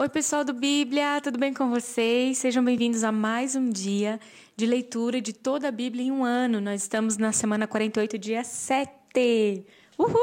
Oi, pessoal do Bíblia, tudo bem com vocês? Sejam bem-vindos a mais um dia de leitura de toda a Bíblia em um ano. Nós estamos na semana 48, dia 7. Uhul!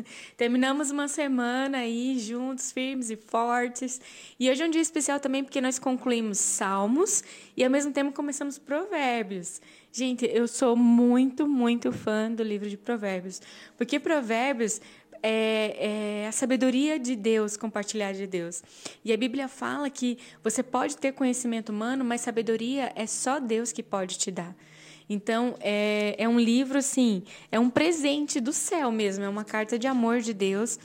Terminamos uma semana aí juntos, firmes e fortes. E hoje é um dia especial também porque nós concluímos Salmos e ao mesmo tempo começamos Provérbios. Gente, eu sou muito, muito fã do livro de Provérbios, porque Provérbios é, é, a sabedoria de Deus, compartilhar de Deus. E a Bíblia fala que você pode ter conhecimento humano, mas sabedoria é só Deus que pode te dar. Então, é, é um livro, assim, é um presente do céu mesmo, é uma carta de amor de Deus,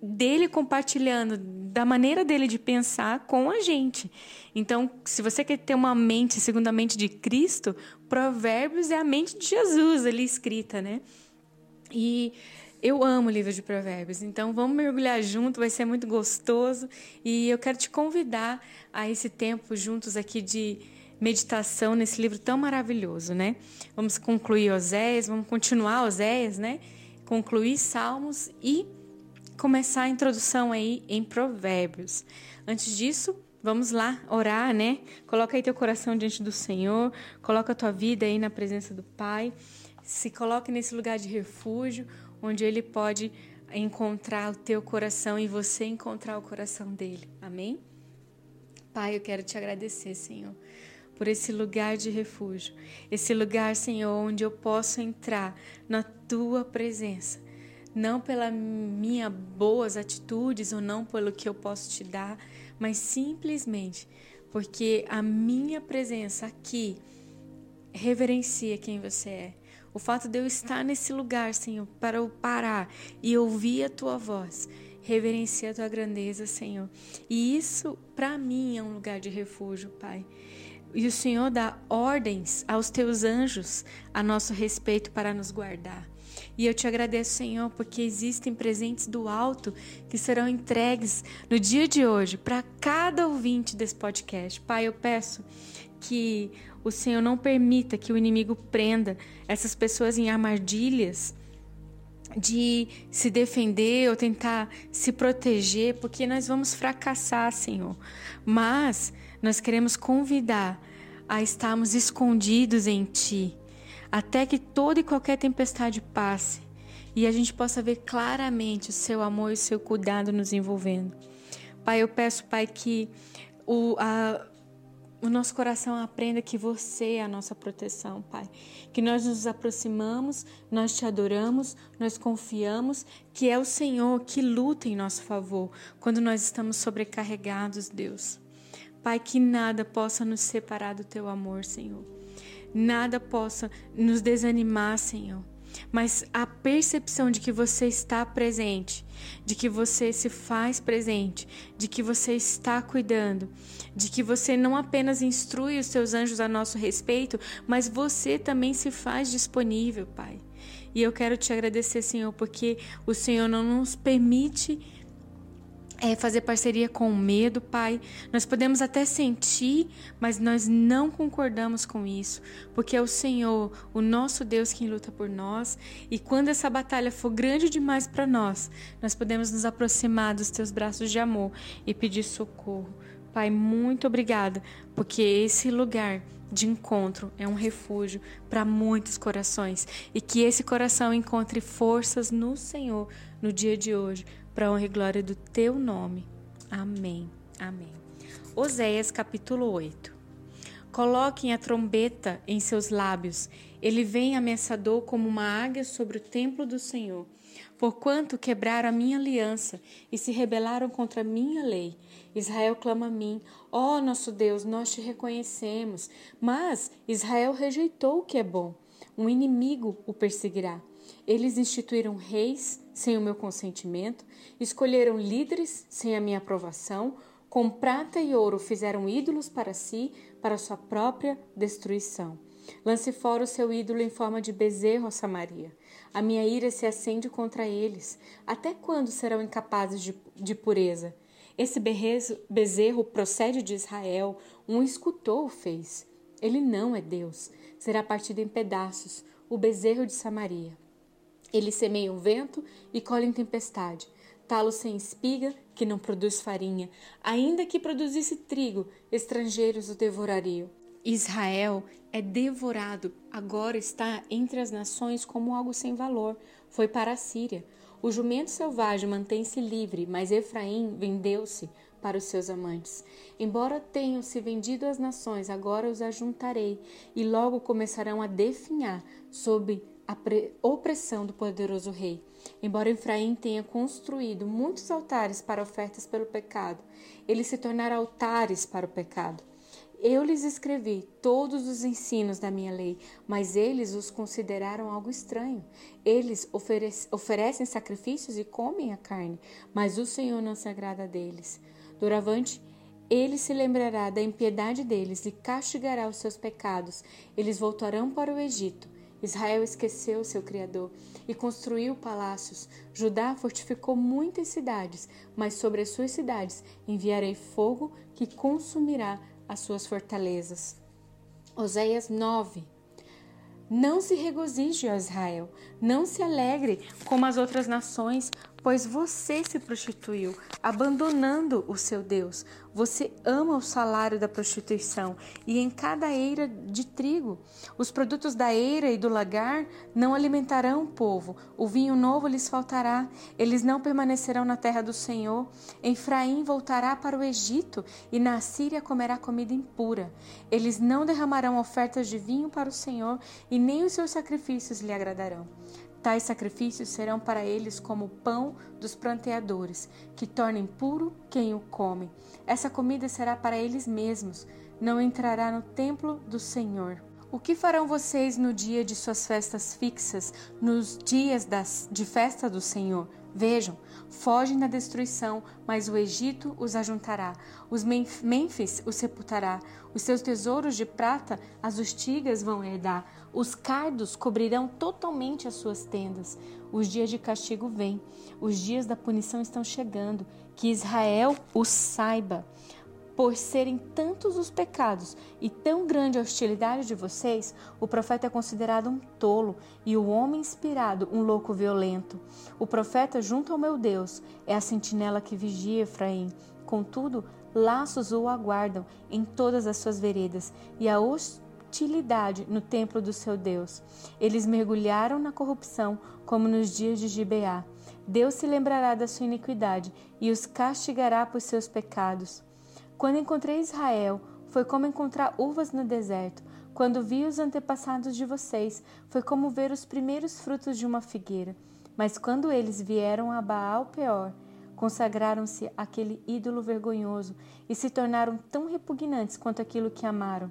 dele compartilhando da maneira dele de pensar com a gente. Então, se você quer ter uma mente segundo a mente de Cristo, Provérbios é a mente de Jesus ali escrita, né? E eu amo o livro de Provérbios, então vamos mergulhar junto, vai ser muito gostoso. E eu quero te convidar a esse tempo juntos aqui de meditação nesse livro tão maravilhoso, né? Vamos concluir Oséias, vamos continuar Oséias, né? Concluir Salmos e começar a introdução aí em Provérbios. Antes disso, vamos lá orar, né? Coloca aí teu coração diante do Senhor, coloca a tua vida aí na presença do Pai. Se coloque nesse lugar de refúgio onde Ele pode encontrar o teu coração e você encontrar o coração dele. Amém? Pai, eu quero te agradecer, Senhor, por esse lugar de refúgio, esse lugar, Senhor, onde eu posso entrar na tua presença, não pelas minhas boas atitudes ou não pelo que eu posso te dar, mas simplesmente porque a minha presença aqui reverencia quem você é o fato de eu estar nesse lugar, Senhor, para eu parar e ouvir a tua voz, reverenciar a tua grandeza, Senhor. E isso, para mim, é um lugar de refúgio, Pai. E o Senhor dá ordens aos teus anjos a nosso respeito para nos guardar. E eu te agradeço, Senhor, porque existem presentes do alto que serão entregues no dia de hoje para cada ouvinte desse podcast. Pai, eu peço que o Senhor não permita que o inimigo prenda essas pessoas em armadilhas de se defender ou tentar se proteger, porque nós vamos fracassar, Senhor. Mas nós queremos convidar a estarmos escondidos em Ti, até que toda e qualquer tempestade passe e a gente possa ver claramente o Seu amor e o Seu cuidado nos envolvendo. Pai, eu peço, Pai, que o, a, o nosso coração aprenda que você é a nossa proteção, Pai. Que nós nos aproximamos, nós te adoramos, nós confiamos que é o Senhor que luta em nosso favor quando nós estamos sobrecarregados, Deus. Pai, que nada possa nos separar do teu amor, Senhor. Nada possa nos desanimar, Senhor mas a percepção de que você está presente, de que você se faz presente, de que você está cuidando, de que você não apenas instrui os seus anjos a nosso respeito, mas você também se faz disponível, Pai. E eu quero te agradecer, Senhor, porque o Senhor não nos permite é fazer parceria com o medo, Pai. Nós podemos até sentir, mas nós não concordamos com isso, porque é o Senhor, o nosso Deus, quem luta por nós. E quando essa batalha for grande demais para nós, nós podemos nos aproximar dos teus braços de amor e pedir socorro. Pai, muito obrigada, porque esse lugar de encontro é um refúgio para muitos corações e que esse coração encontre forças no Senhor no dia de hoje para honra e glória do teu nome. Amém. Amém. Oséias capítulo 8. Coloquem a trombeta em seus lábios. Ele vem ameaçador como uma águia sobre o templo do Senhor. Porquanto quebraram a minha aliança e se rebelaram contra a minha lei. Israel clama a mim: Ó oh, nosso Deus, nós te reconhecemos. Mas Israel rejeitou o que é bom. Um inimigo o perseguirá. Eles instituíram reis sem o meu consentimento, escolheram líderes sem a minha aprovação, com prata e ouro fizeram ídolos para si, para sua própria destruição. Lance fora o seu ídolo em forma de bezerro a Samaria. A minha ira se acende contra eles. Até quando serão incapazes de, de pureza? Esse bezerro procede de Israel, um escultor o fez. Ele não é Deus. Será partido em pedaços, o bezerro de Samaria. Ele semeia o vento e colhe em tempestade. talo sem espiga, que não produz farinha, ainda que produzisse trigo, estrangeiros o devorariam. Israel é devorado, agora está entre as nações como algo sem valor. Foi para a Síria. O jumento selvagem mantém-se livre, mas Efraim vendeu-se para os seus amantes. Embora tenham se vendido às nações, agora os ajuntarei, e logo começarão a definhar sob a opressão do poderoso rei. Embora Efraim tenha construído muitos altares para ofertas pelo pecado, eles se tornaram altares para o pecado. Eu lhes escrevi todos os ensinos da minha lei, mas eles os consideraram algo estranho. Eles oferecem sacrifícios e comem a carne, mas o Senhor não se agrada deles. Doravante, ele se lembrará da impiedade deles e castigará os seus pecados. Eles voltarão para o Egito. Israel esqueceu seu Criador e construiu palácios. Judá fortificou muitas cidades, mas sobre as suas cidades enviarei fogo que consumirá as suas fortalezas. Oséias 9. Não se regozije, ó Israel, não se alegre como as outras nações, pois você se prostituiu, abandonando o seu Deus. Você ama o salário da prostituição e em cada eira de trigo. Os produtos da eira e do lagar não alimentarão o povo. O vinho novo lhes faltará. Eles não permanecerão na terra do Senhor. Efraim voltará para o Egito e na Síria comerá comida impura. Eles não derramarão ofertas de vinho para o Senhor e nem os seus sacrifícios lhe agradarão. Tais sacrifícios serão para eles como o pão dos pranteadores, que torna impuro quem o come. Essa comida será para eles mesmos, não entrará no templo do Senhor. O que farão vocês no dia de suas festas fixas, nos dias das, de festa do Senhor? Vejam, fogem da destruição, mas o Egito os ajuntará. Os Mênfis os sepultará. Os seus tesouros de prata as ustigas vão herdar. Os cardos cobrirão totalmente as suas tendas. Os dias de castigo vêm. Os dias da punição estão chegando. Que Israel os saiba por serem tantos os pecados e tão grande a hostilidade de vocês, o profeta é considerado um tolo e o homem inspirado um louco violento. O profeta, junto ao meu Deus, é a sentinela que vigia Efraim. Contudo, laços o aguardam em todas as suas veredas e a hostilidade no templo do seu Deus. Eles mergulharam na corrupção como nos dias de Gibeá. Deus se lembrará da sua iniquidade e os castigará por seus pecados. Quando encontrei Israel, foi como encontrar uvas no deserto. Quando vi os antepassados de vocês, foi como ver os primeiros frutos de uma figueira. Mas quando eles vieram a Baal Peor, consagraram-se àquele ídolo vergonhoso e se tornaram tão repugnantes quanto aquilo que amaram.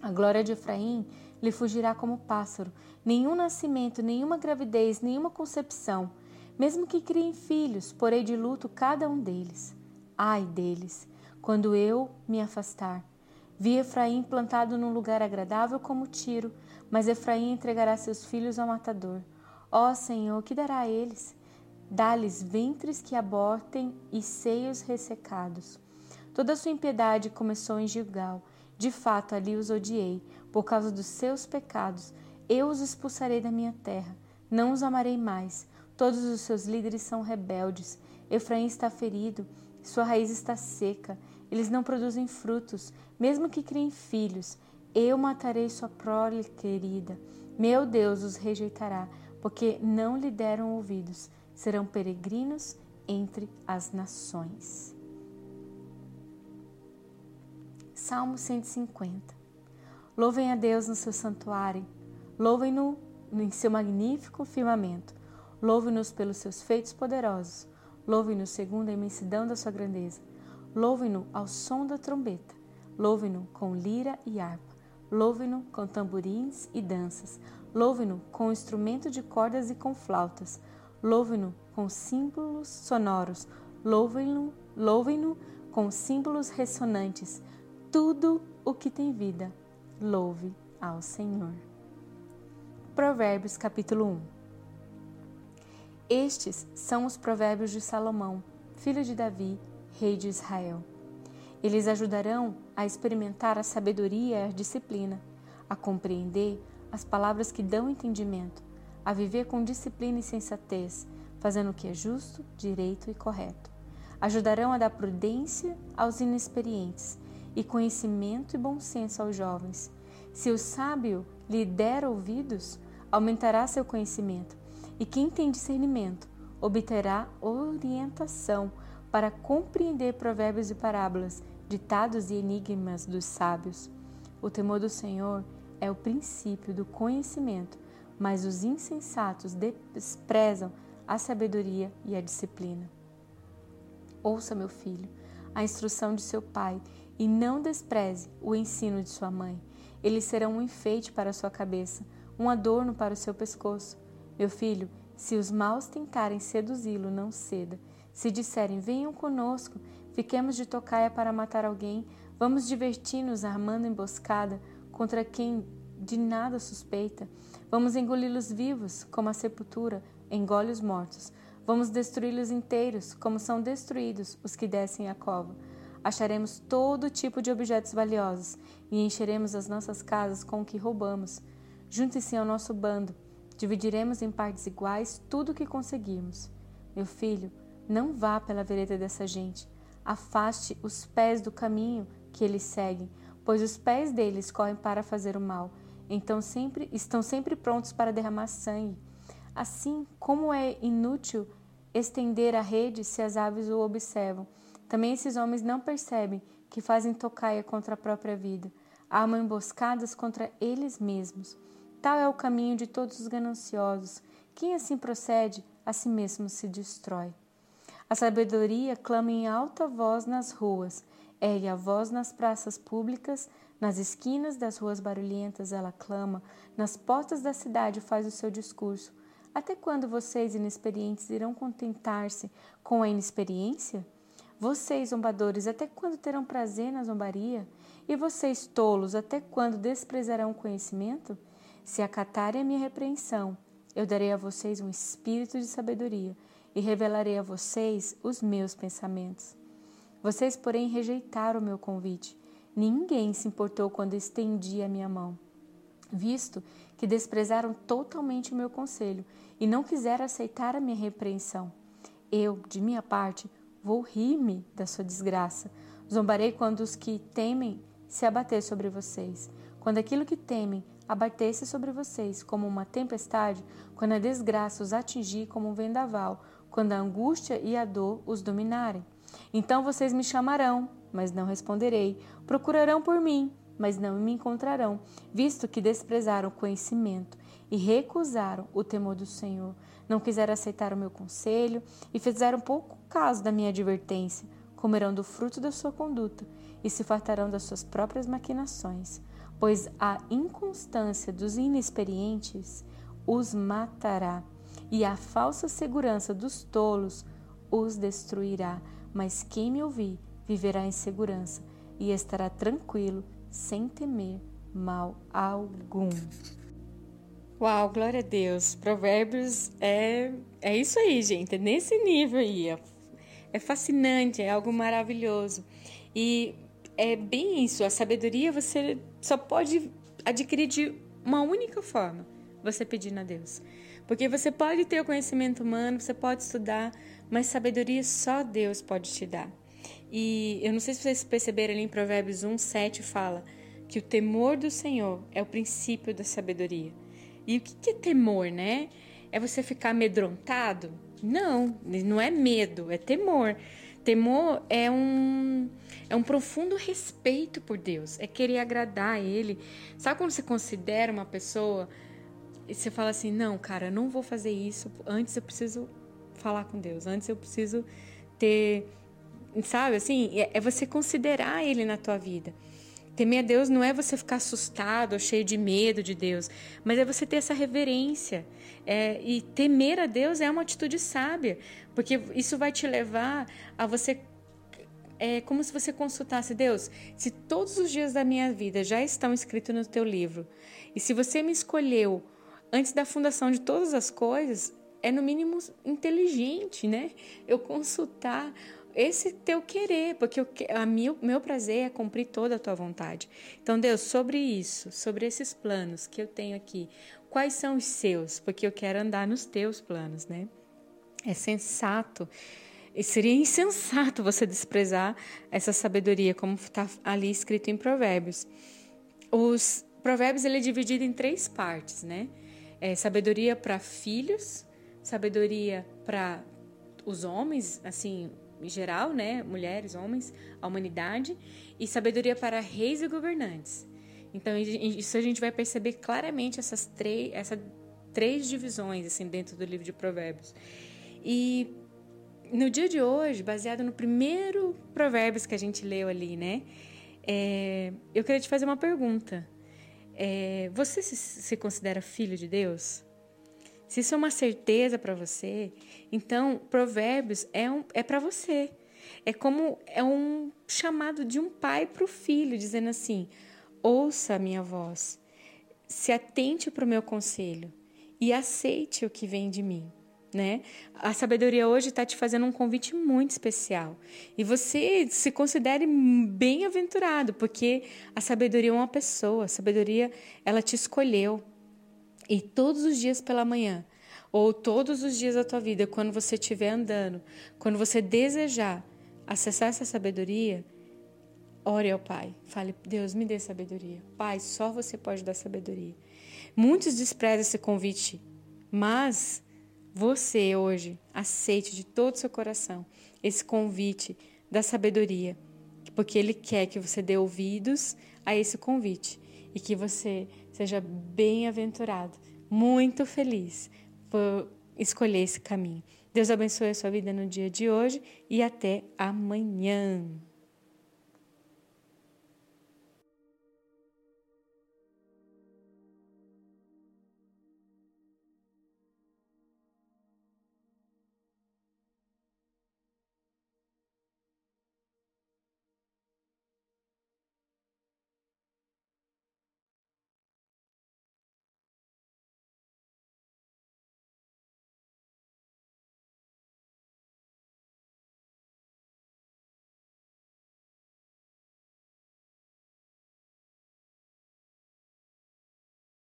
A glória de Efraim lhe fugirá como pássaro, nenhum nascimento, nenhuma gravidez, nenhuma concepção. Mesmo que criem filhos, porei de luto cada um deles. Ai deles! Quando eu me afastar. Vi Efraim plantado num lugar agradável como Tiro, mas Efraim entregará seus filhos ao matador. Ó Senhor, que dará a eles? Dá-lhes ventres que abortem e seios ressecados. Toda sua impiedade começou em Gilgal. De fato, ali os odiei. Por causa dos seus pecados, eu os expulsarei da minha terra. Não os amarei mais. Todos os seus líderes são rebeldes. Efraim está ferido, sua raiz está seca. Eles não produzem frutos, mesmo que criem filhos. Eu matarei sua prole querida. Meu Deus os rejeitará, porque não lhe deram ouvidos. Serão peregrinos entre as nações. Salmo 150 Louvem a Deus no seu santuário, louvem-no em seu magnífico firmamento, louvem-nos pelos seus feitos poderosos, louvem-no segundo a imensidão da sua grandeza. Louvem-no ao som da trombeta, louvem-no com lira e harpa, louvem-no com tamborins e danças, louvem-no com instrumento de cordas e com flautas, louvem-no com símbolos sonoros, louvem-no louvem com símbolos ressonantes. Tudo o que tem vida, louve ao Senhor. Provérbios capítulo 1 Estes são os provérbios de Salomão, filho de Davi, rei de Israel. Eles ajudarão a experimentar a sabedoria e a disciplina, a compreender as palavras que dão entendimento, a viver com disciplina e sensatez, fazendo o que é justo, direito e correto. Ajudarão a dar prudência aos inexperientes e conhecimento e bom senso aos jovens. Se o sábio lhe der ouvidos, aumentará seu conhecimento, e quem tem discernimento obterá orientação para compreender provérbios e parábolas, ditados e enigmas dos sábios. O temor do Senhor é o princípio do conhecimento, mas os insensatos desprezam a sabedoria e a disciplina. Ouça, meu filho, a instrução de seu pai e não despreze o ensino de sua mãe. Eles serão um enfeite para sua cabeça, um adorno para o seu pescoço. Meu filho, se os maus tentarem seduzi-lo, não ceda. Se disserem, venham conosco, fiquemos de tocaia para matar alguém, vamos divertir-nos armando emboscada contra quem de nada suspeita. Vamos engoli-los vivos, como a sepultura engole os mortos. Vamos destruí-los inteiros, como são destruídos os que descem a cova. Acharemos todo tipo de objetos valiosos e encheremos as nossas casas com o que roubamos. Junte-se ao nosso bando Dividiremos em partes iguais tudo o que conseguirmos. Meu filho, não vá pela vereda dessa gente. Afaste os pés do caminho que eles seguem, pois os pés deles correm para fazer o mal. Então sempre estão sempre prontos para derramar sangue. Assim, como é inútil estender a rede se as aves o observam, também esses homens não percebem que fazem tocaia contra a própria vida, armam emboscadas contra eles mesmos. Tal é o caminho de todos os gananciosos. Quem assim procede, a si mesmo se destrói. A sabedoria clama em alta voz nas ruas, ergue a voz nas praças públicas, nas esquinas das ruas barulhentas ela clama, nas portas da cidade faz o seu discurso. Até quando vocês, inexperientes, irão contentar-se com a inexperiência? Vocês, zombadores, até quando terão prazer na zombaria? E vocês, tolos, até quando desprezarão o conhecimento? Se acatarem a minha repreensão, eu darei a vocês um espírito de sabedoria e revelarei a vocês os meus pensamentos. Vocês, porém, rejeitaram o meu convite. Ninguém se importou quando estendi a minha mão, visto que desprezaram totalmente o meu conselho e não quiseram aceitar a minha repreensão. Eu, de minha parte, vou rir-me da sua desgraça. Zombarei quando os que temem se abater sobre vocês. Quando aquilo que temem abatesse sobre vocês como uma tempestade, quando a desgraça os atingir como um vendaval, quando a angústia e a dor os dominarem. Então vocês me chamarão, mas não responderei. Procurarão por mim, mas não me encontrarão, visto que desprezaram o conhecimento e recusaram o temor do Senhor. Não quiseram aceitar o meu conselho e fizeram pouco caso da minha advertência. Comerão do fruto da sua conduta e se fartarão das suas próprias maquinações pois a inconstância dos inexperientes os matará, e a falsa segurança dos tolos os destruirá. Mas quem me ouvir viverá em segurança e estará tranquilo, sem temer mal algum. Uau, glória a Deus. Provérbios é, é isso aí, gente. É nesse nível aí. É, é fascinante, é algo maravilhoso. E é bem isso. A sabedoria você só pode adquirir de uma única forma: você pedindo a Deus. Porque você pode ter o conhecimento humano, você pode estudar, mas sabedoria só Deus pode te dar. E eu não sei se vocês perceberam ali em Provérbios 1, 7 fala que o temor do Senhor é o princípio da sabedoria. E o que é temor, né? É você ficar amedrontado? Não, não é medo, é temor. Temor é um, é um profundo respeito por Deus, é querer agradar a Ele. Sabe quando você considera uma pessoa e você fala assim: não, cara, não vou fazer isso, antes eu preciso falar com Deus, antes eu preciso ter. Sabe assim? É, é você considerar Ele na tua vida. Temer a Deus não é você ficar assustado ou cheio de medo de Deus, mas é você ter essa reverência. É, e temer a Deus é uma atitude sábia, porque isso vai te levar a você. É como se você consultasse Deus. Se todos os dias da minha vida já estão escritos no teu livro, e se você me escolheu antes da fundação de todas as coisas, é no mínimo inteligente, né? Eu consultar esse teu querer, porque o meu, meu prazer é cumprir toda a tua vontade. Então, Deus, sobre isso, sobre esses planos que eu tenho aqui, quais são os seus? Porque eu quero andar nos teus planos, né? É sensato. E seria insensato você desprezar essa sabedoria, como está ali escrito em Provérbios. Os Provérbios ele é dividido em três partes, né? É sabedoria para filhos, sabedoria para os homens, assim, em geral, né? Mulheres, homens, a humanidade, e sabedoria para reis e governantes. Então, isso a gente vai perceber claramente essas três, três divisões assim dentro do livro de Provérbios. E no dia de hoje, baseado no primeiro Provérbios que a gente leu ali, né? É, eu queria te fazer uma pergunta. É, você se, se considera filho de Deus? Se isso é uma certeza para você, então Provérbios é, um, é para você. É como é um chamado de um pai para o filho, dizendo assim: ouça a minha voz, se atente para o meu conselho e aceite o que vem de mim. Né? A sabedoria hoje está te fazendo um convite muito especial. E você se considere bem-aventurado, porque a sabedoria é uma pessoa, a sabedoria ela te escolheu. E todos os dias pela manhã, ou todos os dias da tua vida, quando você estiver andando, quando você desejar acessar essa sabedoria, ore ao Pai. Fale, Deus, me dê sabedoria. Pai, só você pode dar sabedoria. Muitos desprezam esse convite, mas você hoje aceite de todo o seu coração esse convite da sabedoria, porque Ele quer que você dê ouvidos a esse convite e que você seja bem-aventurado, muito feliz por escolher esse caminho. Deus abençoe a sua vida no dia de hoje e até amanhã.